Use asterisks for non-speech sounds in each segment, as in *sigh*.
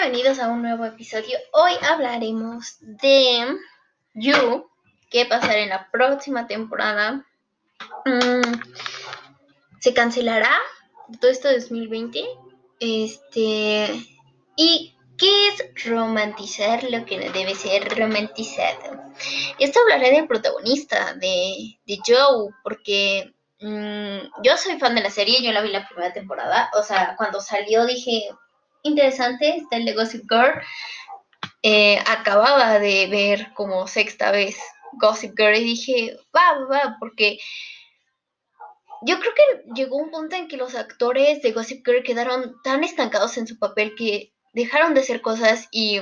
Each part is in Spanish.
Bienvenidos a un nuevo episodio. Hoy hablaremos de You, qué pasará en la próxima temporada. Mm, ¿Se cancelará todo esto de 2020? Este. ¿Y qué es romantizar lo que debe ser romantizado? Esto hablaré del protagonista, de, de Joe, porque mm, yo soy fan de la serie, yo la vi la primera temporada. O sea, cuando salió dije, interesante, está el de Gossip Girl. Eh, acababa de ver como sexta vez Gossip Girl y dije, va, va, porque yo creo que llegó un punto en que los actores de Gossip Girl quedaron tan estancados en su papel que dejaron de hacer cosas y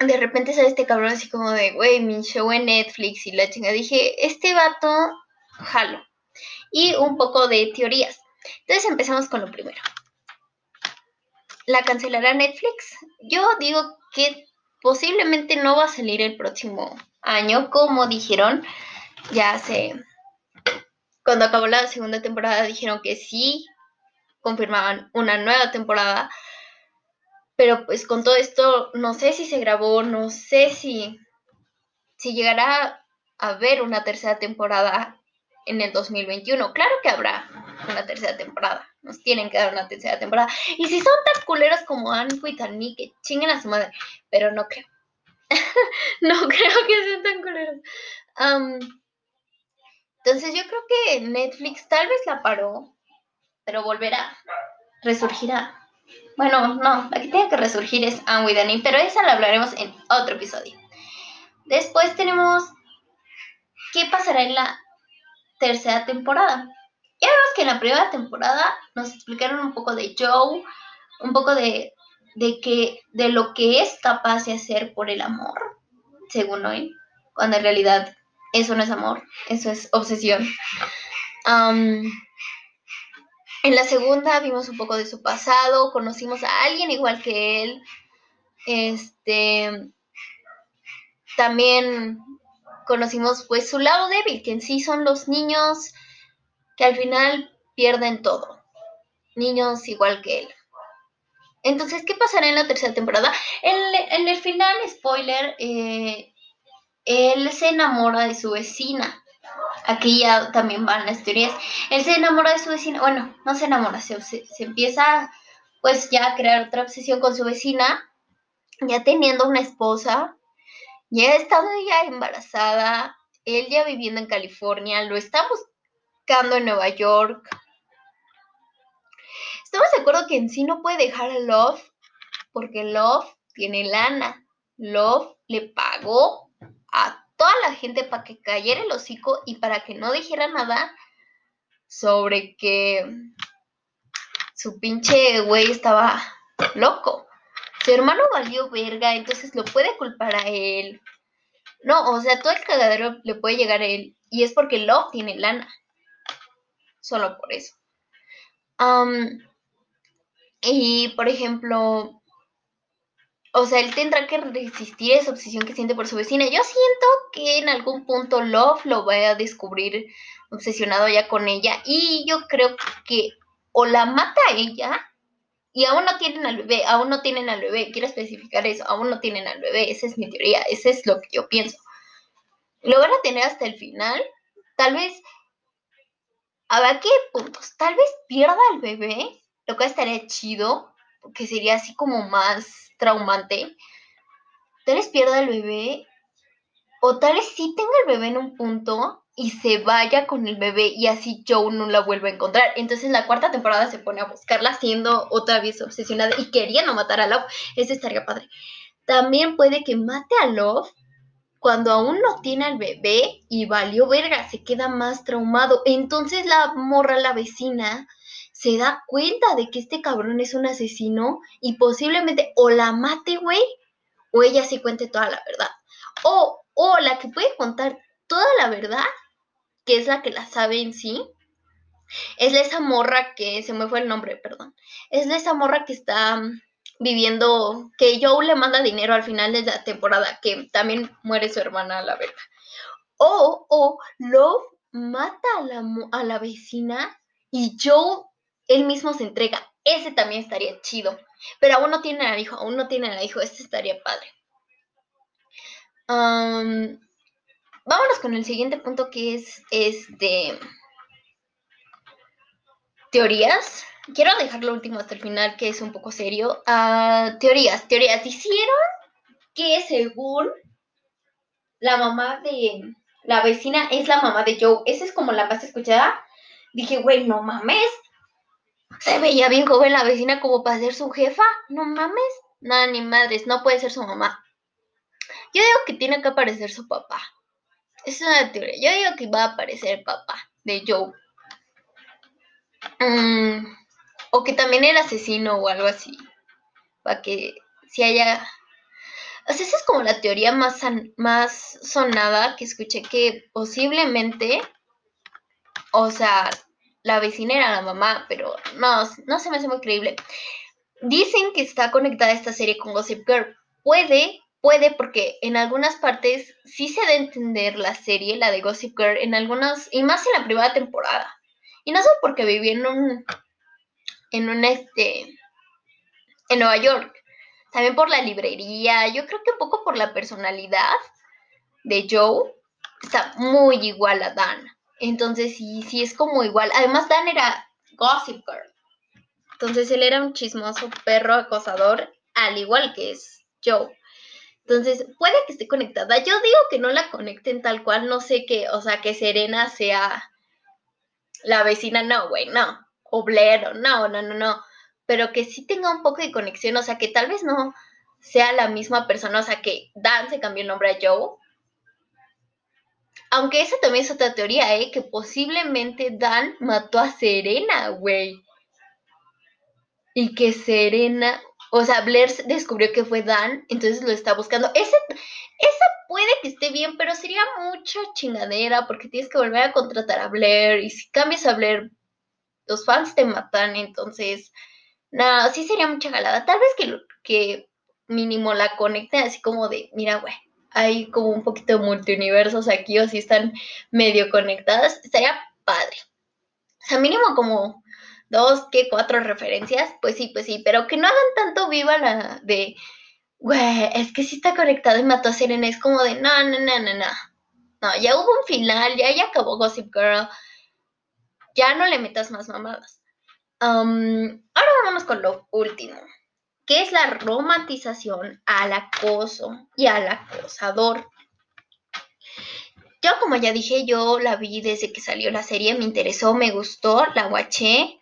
de repente sale este cabrón así como de, güey, mi show en Netflix y la chinga. Dije, este vato, jalo. Y un poco de teorías. Entonces empezamos con lo primero. ¿La cancelará Netflix? Yo digo que posiblemente no va a salir el próximo año, como dijeron. Ya hace. Cuando acabó la segunda temporada dijeron que sí, confirmaban una nueva temporada. Pero pues con todo esto, no sé si se grabó, no sé si, si llegará a haber una tercera temporada en el 2021. Claro que habrá una tercera temporada. Nos tienen que dar una tercera temporada. Y si son tan culeros como Anko y Tani, que chinguen a su madre. Pero no creo. *laughs* no creo que sean tan culeros. entonces yo creo que Netflix tal vez la paró, pero volverá, resurgirá. Bueno, no, la que tiene que resurgir es Anne Dani, pero esa la hablaremos en otro episodio. Después tenemos qué pasará en la tercera temporada. Ya vemos que en la primera temporada nos explicaron un poco de Joe, un poco de, de, que, de lo que es capaz de hacer por el amor, según hoy, cuando en realidad eso no es amor, eso es obsesión. en la segunda vimos un poco de su pasado, conocimos a alguien igual que él. Este también conocimos pues su lado débil, que en sí son los niños que al final pierden todo. Niños igual que él. Entonces, ¿qué pasará en la tercera temporada? En, el final, spoiler, eh, él se enamora de su vecina. Aquí ya también van las teorías. Él se enamora de su vecina. Bueno, no se enamora, se, se, empieza pues ya a crear otra obsesión con su vecina. Ya teniendo una esposa. Ya estando ya embarazada. Él ya viviendo en California. Lo en Nueva York. Estamos de acuerdo que en sí no puede dejar a Love porque Love tiene lana. Love le pagó a toda la gente para que cayera el hocico y para que no dijera nada sobre que su pinche güey estaba loco. Su hermano valió verga, entonces lo puede culpar a él. No, o sea, todo el cagadero le puede llegar a él. Y es porque Love tiene lana solo por eso. y, por ejemplo, o sea, él tendrá que resistir esa obsesión que siente por su vecina. Yo siento que en algún punto Love lo va a descubrir obsesionado ya con ella. Y yo creo que o la mata a ella y aún no tienen al bebé, aún no tienen al bebé. Quiero especificar eso, aún no tienen al bebé. Esa es mi teoría, ese es lo que yo pienso. Lo van a tener hasta el final. Tal vez ver qué puntos. Tal vez pierda al bebé, lo que estaría chido, porque sería así como más traumante. Tal vez pierda al bebé, o tal vez sí tenga el bebé en un punto y se vaya con el bebé y así Joe no la vuelva a encontrar. Entonces la cuarta temporada se pone a buscarla siendo otra vez obsesionada y queriendo matar a Love. Ese estaría padre. También puede que mate a Love cuando aún no tiene al bebé y valió verga, se queda más traumado. Entonces la morra, la vecina, se da cuenta de que este cabrón es un asesino y posiblemente o la mate, güey, o ella sí cuente toda la verdad. O, o la que puede contar toda la verdad, que es la que la sabe en sí, es esa morra que, se me fue el nombre, perdón, es esa morra que está viviendo, que Joe le manda dinero al final de la temporada, que también muere su hermana a la verga. O, o Love mata a la, a la vecina y Joe él mismo se entrega. Ese también estaría chido. Pero aún no tienen al hijo, aún no tienen al hijo. Este estaría padre. vámonos con el siguiente punto que es este teorías. Quiero dejar lo último hasta el final, que es un poco serio. Ah, teorías, teorías. Hicieron que según la mamá de la vecina es la mamá de Joe. Esa es como la más escuchada. Dije, güey, no mames. Se veía bien joven la vecina como para ser su jefa. No mames. Nada, ni madres. No puede ser su mamá. Yo digo que tiene que aparecer su papá. Es una teoría. Yo digo que va a aparecer el papá de Joe. Mm, o que también era asesino o algo así. Para que si haya o sea, esa es como la teoría más, más sonada que escuché que posiblemente, o sea, la vecina era la mamá, pero no, no se me hace muy creíble. Dicen que está conectada esta serie con Gossip Girl. Puede, puede, porque en algunas partes sí se da a entender la serie, la de Gossip Girl, en algunas, y más en la primera temporada. Y no sé por qué viví en un, en un, este, en Nueva York también por la librería, yo creo que un poco por la personalidad de Joe, está muy igual a Dan. Entonces sí, sí es como igual. Además Dan era Gossip Girl. Entonces él era un chismoso perro acosador, al igual que es Joe. Entonces, puede que esté conectada. Yo digo que no la conecten tal cual, no sé qué, o sea, que Serena sea la vecina, no, güey, no. O Blair, no, no, no, no pero que sí tenga un poco de conexión, o sea, que tal vez no sea la misma persona, o sea, que Dan se cambió el nombre a Joe. Aunque esa también es otra teoría, ¿eh? Que posiblemente Dan mató a Serena, güey. Y que Serena, o sea, Blair descubrió que fue Dan, entonces lo está buscando. Ese, esa puede que esté bien, pero sería mucha chingadera porque tienes que volver a contratar a Blair. Y si cambias a Blair, los fans te matan, entonces no, sí sería mucha galada. Tal vez que, que mínimo la conecten así como de, mira, güey, hay como un poquito de multiuniversos aquí o si están medio conectadas. Estaría padre. O sea, mínimo como dos, que cuatro referencias. Pues sí, pues sí, pero que no hagan tanto viva la de, güey, es que sí está conectado y mató a Serena. Es como de, no, no, no, no, no. No, ya hubo un final, ya, ya acabó Gossip Girl. Ya no le metas más mamadas ahora vamos con lo último, que es la romantización al acoso y al acosador. Yo, como ya dije, yo la vi desde que salió la serie, me interesó, me gustó, la guaché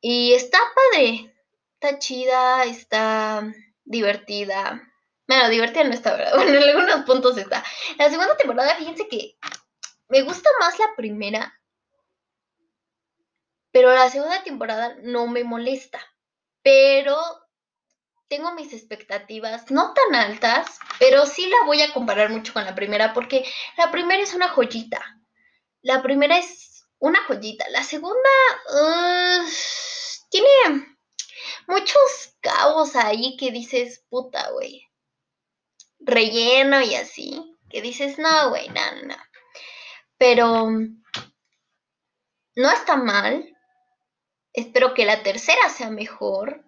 y está padre, está chida, está divertida. Bueno, divertida no está, ¿verdad? *laughs* Bueno, en algunos puntos está. La segunda temporada, fíjense que me gusta más la primera pero la segunda temporada no me molesta. Pero tengo mis expectativas no tan altas, pero sí la voy a comparar mucho con la primera porque la primera es una joyita. La primera es una joyita. La segunda tiene muchos cabos ahí que dices, puta, güey. Relleno y así. Que dices, no, güey, no, no. Pero no está mal. Espero que la tercera sea mejor.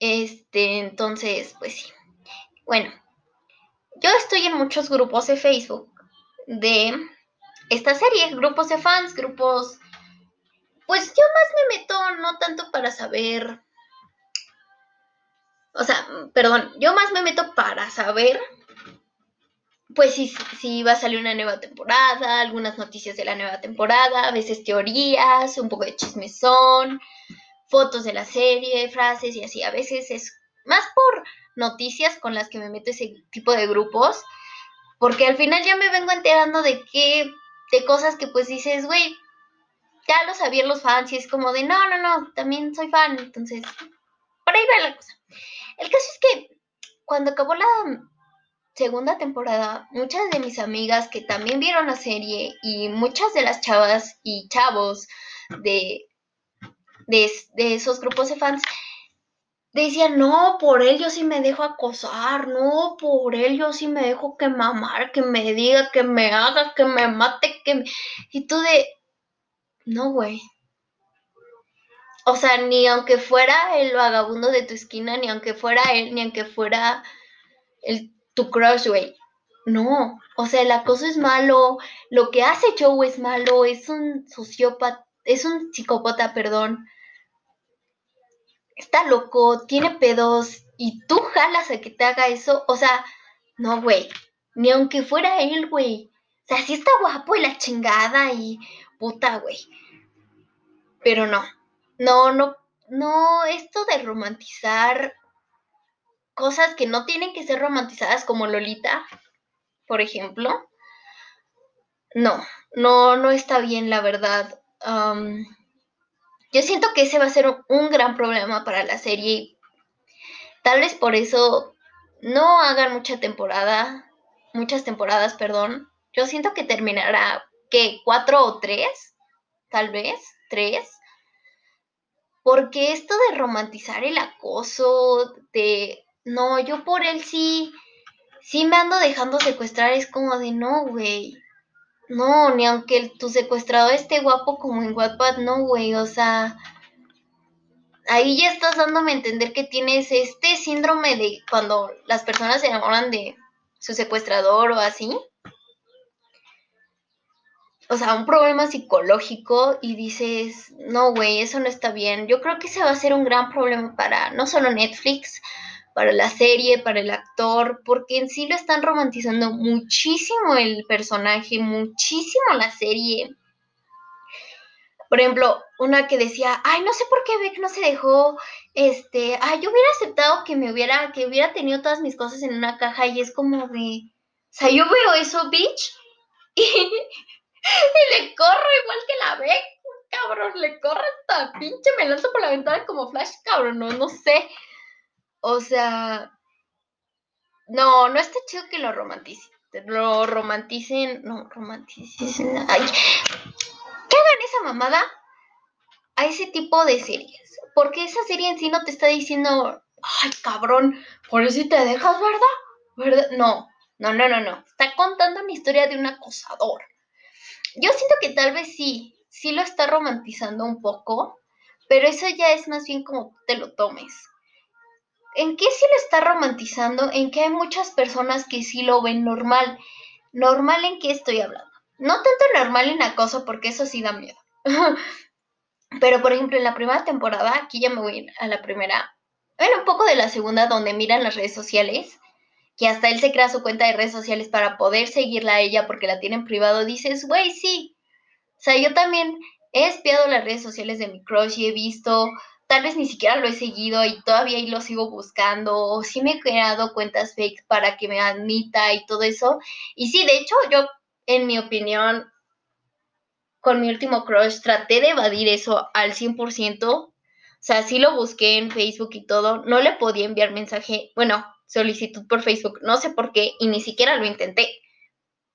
Este, entonces, pues sí. Bueno, yo estoy en muchos grupos de Facebook de esta serie, grupos de fans, grupos... Pues yo más me meto, no tanto para saber... O sea, perdón, yo más me meto para saber pues si, si va a salir una nueva temporada, algunas noticias de la nueva temporada, a veces teorías, un poco de chismezón, fotos de la serie, frases y así. A veces es más por noticias con las que me meto ese tipo de grupos, porque al final ya me vengo enterando de qué, de cosas que pues dices, güey, ya lo sabían los fans y es como de, no, no, no, también soy fan, entonces, por ahí va la cosa. El caso es que cuando acabó la segunda temporada, muchas de mis amigas que también vieron la serie y muchas de las chavas y chavos de, de, esos grupos de fans decían, no, por él yo sí me dejo acosar, no, por él yo sí me dejo que mamar, que me diga, que me haga, que me mate, que me... Y tú de, no, güey. O sea, ni aunque fuera el vagabundo de tu esquina, ni aunque fuera él, ni aunque fuera el, tu crush, güey. No, o sea, el acoso es malo, lo que hace Joe es malo, es un sociópata, es un psicópata, perdón. Está loco, tiene pedos y tú jalas a que te haga eso, o sea, no, güey, ni aunque fuera él, güey. O sea, sí está guapo y la chingada y puta, güey. Pero no, no, no, no, esto de romantizar cosas que no tienen que ser romantizadas como Lolita, por ejemplo, no, no, no está bien, la verdad. yo siento que ese va a ser un gran problema para la serie. Tal vez por eso no hagan mucha temporada, muchas temporadas, perdón. Yo siento que terminará, ¿qué? ¿Cuatro o tres? Tal vez, tres. Porque esto de romantizar el acoso, de... No, yo por él sí, sí me ando dejando secuestrar, es como de no, güey. No, ni aunque tu secuestrador esté guapo como en Wattpad, no, güey, o sea, ahí ya estás dándome a entender que tienes este síndrome de cuando las personas se enamoran de su secuestrador o así. O sea, un problema psicológico y dices, no, güey, eso no está bien. Yo creo que ese va a ser un gran problema para no solo Netflix, para la serie, para el actor, porque en sí lo están romantizando muchísimo el personaje, muchísimo la serie. Por ejemplo, una que decía, ay, no sé por qué Beck no se dejó, este, ay, yo hubiera aceptado que me hubiera, que hubiera tenido todas mis cosas en una caja y es como de, o sea, yo veo eso, bitch, *laughs* y, le corro igual que la Beck, cabrón, le corre hasta pinche, me lanzo por la ventana como Flash, cabrón, no, no sé. O sea, no, no está chido que lo romanticen. Lo romanticen, no, romanticen. *laughs* Ay, ¿qué hagan esa mamada a ese tipo de series? Porque esa serie en sí no te está diciendo, ay, cabrón, por eso te dejas, ¿verdad? ¿Verdad? No, no, no, no, no. Está contando una historia de un acosador. Yo siento que tal vez sí, sí lo está romantizando un poco, pero eso ya es más bien como te lo tomes. ¿En qué sí lo está romantizando? En que hay muchas personas que sí lo ven normal. ¿Normal en qué estoy hablando? No tanto normal en acoso, porque eso sí da miedo. *laughs* Pero, por ejemplo, en la primera temporada, aquí ya me voy a la primera, bueno, un poco de la segunda, donde miran las redes sociales, que hasta él se crea su cuenta de redes sociales para poder seguirla a ella porque la tiene en privado, dices, güey, sí. O sea, yo también he espiado las redes sociales de mi crush y he visto tal vez ni siquiera lo he seguido y todavía lo sigo buscando, o sí me he creado cuentas fake para que me admita y todo eso. Y sí, de hecho, yo, en mi opinión, con mi último crush, traté de evadir eso al 100%. O sea, sí lo busqué en Facebook y todo. No le podía enviar mensaje, bueno, solicitud por Facebook, no sé por qué, y ni siquiera lo intenté.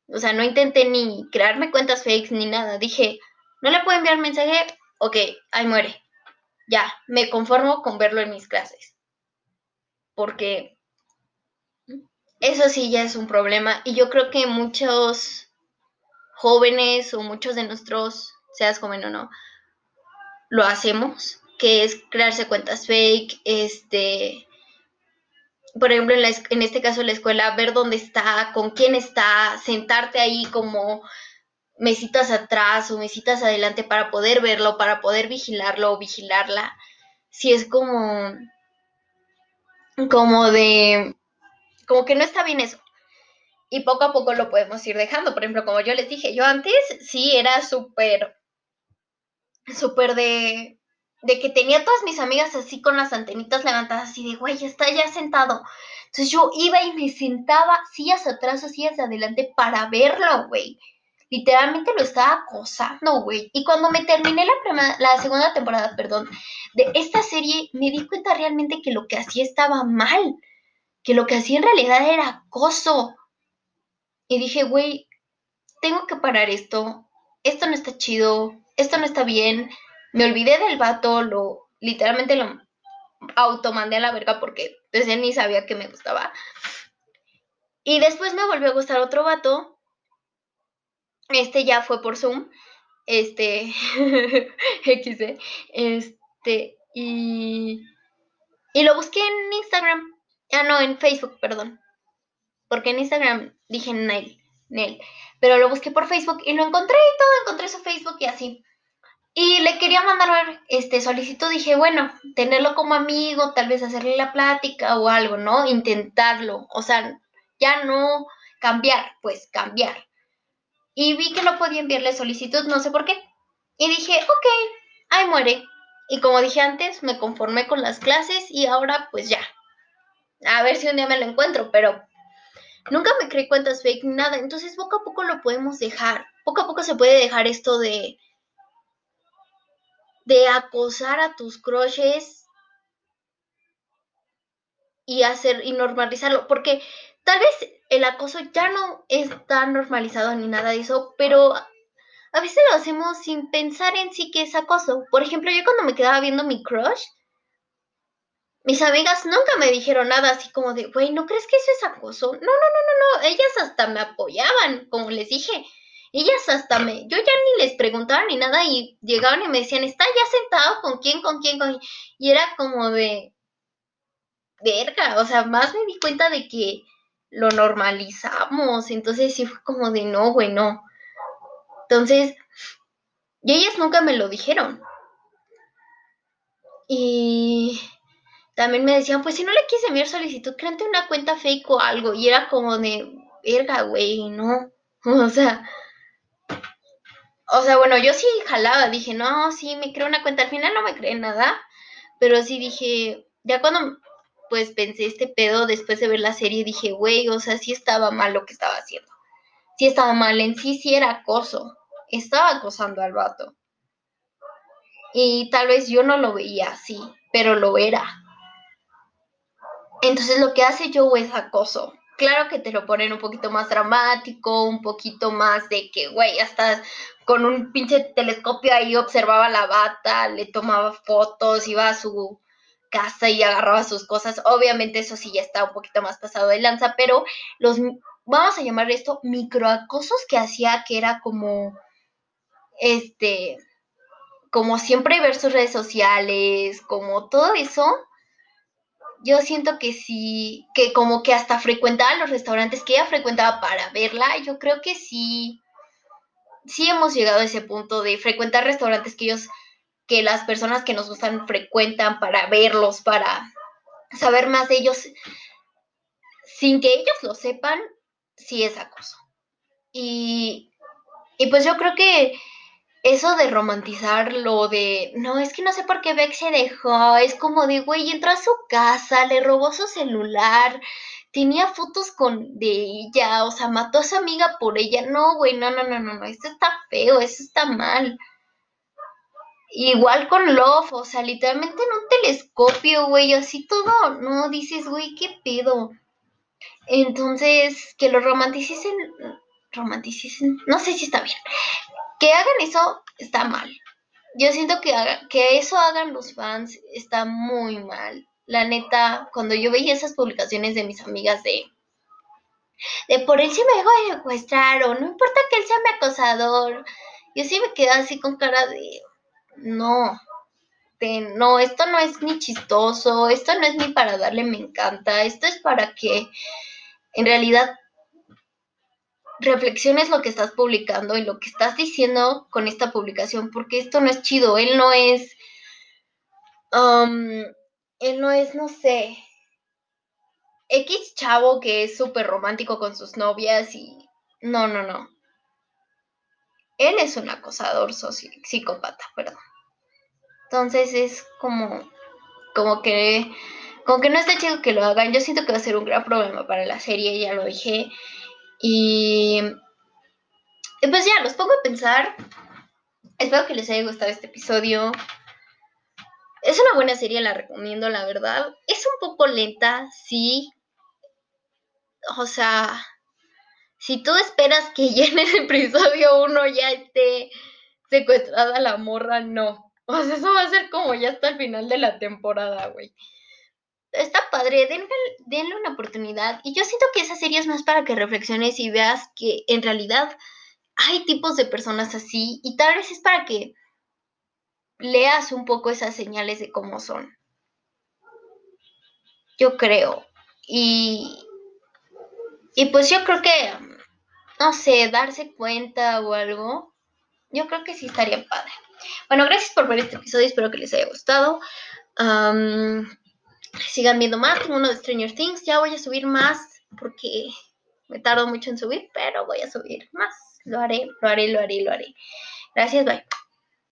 O sea, no intenté ni crearme cuentas fakes ni nada. Dije, no le puedo enviar mensaje, ok, ahí muere ya, me conformo con verlo en mis clases. Porque eso sí ya es un problema. Y yo creo que muchos jóvenes o muchos de nuestros, seas joven o no, lo hacemos, que es crearse cuentas fake, este, por ejemplo, en, en este caso la escuela, ver dónde está, con quién está, sentarte ahí como mesitas atrás o mesitas adelante para poder verlo, para poder vigilarlo o vigilarla. Si es como, como de, como que no está bien eso. Y poco a poco lo podemos ir dejando. Por ejemplo, como yo les dije, yo antes sí era súper, súper de, de que tenía todas mis amigas así con las antenitas levantadas, así de, güey, está ya sentado. Entonces yo iba y me sentaba sillas atrás o sillas adelante para verlo, güey literalmente lo estaba acosando, güey. Y cuando me terminé la, la segunda temporada, perdón, de esta serie, me di cuenta realmente que lo que hacía estaba mal, que lo que hacía en realidad era acoso. Y dije, güey, tengo que parar esto, esto no está chido, esto no está bien. Me olvidé del vato, lo literalmente lo automandé a la verga porque desde ni sabía que me gustaba. Y después me volvió a gustar otro vato este ya fue por Zoom. Este, *laughs* XD. Es, Este, y, y lo busqué en Instagram. Ah, no, en Facebook, perdón. Porque en Instagram dije Nel, Nel. Pero lo busqué por Facebook y lo encontré y todo, encontré su Facebook y así. Y le quería mandar este solicitud, dije, bueno, tenerlo como amigo, tal vez hacerle la plática o algo, ¿no? Intentarlo, o sea, ya no cambiar, pues cambiar. Y vi que no podía enviarle solicitud, no sé por qué. Y dije, ok, ahí muere. Y como dije antes, me conformé con las clases y ahora pues ya. A ver si un día me lo encuentro, pero nunca me creí cuentas fake ni nada. Entonces poco a poco lo podemos dejar. Poco a poco se puede dejar esto de de acosar a tus crushes y hacer y normalizarlo, porque tal vez el acoso ya no está normalizado ni nada de eso, pero a veces lo hacemos sin pensar en sí que es acoso. Por ejemplo, yo cuando me quedaba viendo mi crush, mis amigas nunca me dijeron nada así como de, güey, ¿no crees que eso es acoso? No, no, no, no, no, ellas hasta me apoyaban, como les dije. Ellas hasta me, yo ya ni les preguntaba ni nada y llegaban y me decían, ¿está ya sentado con quién, con quién, con quién? Y era como de, verga, o sea, más me di cuenta de que lo normalizamos, entonces sí fue como de, no, güey, no. Entonces, y ellas nunca me lo dijeron. Y también me decían, pues si no le quise enviar solicitud, créate una cuenta fake o algo. Y era como de, verga, güey, no. *laughs* O sea, o sea, bueno, yo sí jalaba, dije, no, sí, me creo una cuenta. Al final no me creé nada, pero sí dije, ya cuando pues pensé este pedo después de ver la serie, dije, güey, o sea, sí estaba mal lo que estaba haciendo. Sí estaba mal, en sí sí era acoso. Estaba acosando al vato. Y tal vez yo no lo veía así, pero lo era. Entonces lo que hace Joe es acoso claro que te lo ponen un poquito más dramático, un poquito más de que, güey, hasta con un pinche telescopio ahí observaba la bata, le tomaba fotos, iba a su casa y agarraba sus cosas. Obviamente eso sí ya está un poquito más pasado de lanza, pero los, vamos a llamar esto microacosos que hacía que era como, este, como siempre ver sus redes sociales, como todo eso yo siento que sí, que como que hasta frecuentaba los restaurantes que ella frecuentaba para verla, yo creo que sí, sí hemos llegado a ese punto de frecuentar restaurantes que ellos, que las personas que nos gustan frecuentan para verlos, para saber más de ellos, sin que ellos lo sepan, sí es acoso. Y, y pues yo creo que eso de romantizar lo de, no, es que no sé por qué Beck se dejó, es como de, güey, entró a su casa, le robó su celular, tenía fotos con de ella, o sea, mató a su amiga por ella, no, güey, no, no, no, no, no, esto está feo, eso está mal. Igual con Love, o sea, literalmente en un telescopio, güey, así todo, no, dices, güey, qué pedo. Entonces, que lo romanticicen, romanticicen, no sé si está bien, que hagan eso está mal. Yo siento que, que eso hagan los fans está muy mal. La neta, cuando yo veía esas publicaciones de mis amigas de, de por él se me dejó de secuestrar o no importa que él sea mi acosador, yo sí me quedé así con cara de, no, no, esto no es ni chistoso, esto no es ni para darle me encanta, esto es para que en realidad reflexiones lo que estás publicando y lo que estás diciendo con esta publicación, porque esto no es chido, él no es, um, él no es, no sé, X chavo que es súper romántico con sus novias y no, no, no. Él es un acosador psicópata, perdón. Entonces es como, como que, como que no está chido que lo hagan. Yo siento que va a ser un gran problema para la serie, ya lo dije. Y, pues ya, los pongo a pensar. Espero que les haya gustado este episodio. Es una buena serie, la recomiendo, la verdad. Es un poco lenta, sí. O sea, si tú esperas que *laughs* ya en el episodio 1 ya esté secuestrada la morra, no. O sea, eso va a ser como ya hasta el final de la temporada, güey está padre, denle, una oportunidad. Y yo siento que esa serie es más para que reflexiones y veas que en realidad hay tipos de personas así y tal vez es para que leas un poco esas señales de cómo son. Yo creo. Y, y pues yo creo que, no sé, darse cuenta o algo, yo creo que sí estaría padre. Bueno, gracias por ver este episodio, espero que les haya gustado. sigan viendo más, como uno de Stranger Things, ya voy a subir más porque me tardo mucho en subir, pero voy a subir más. Lo haré, lo haré, lo haré, lo haré. Gracias, bye.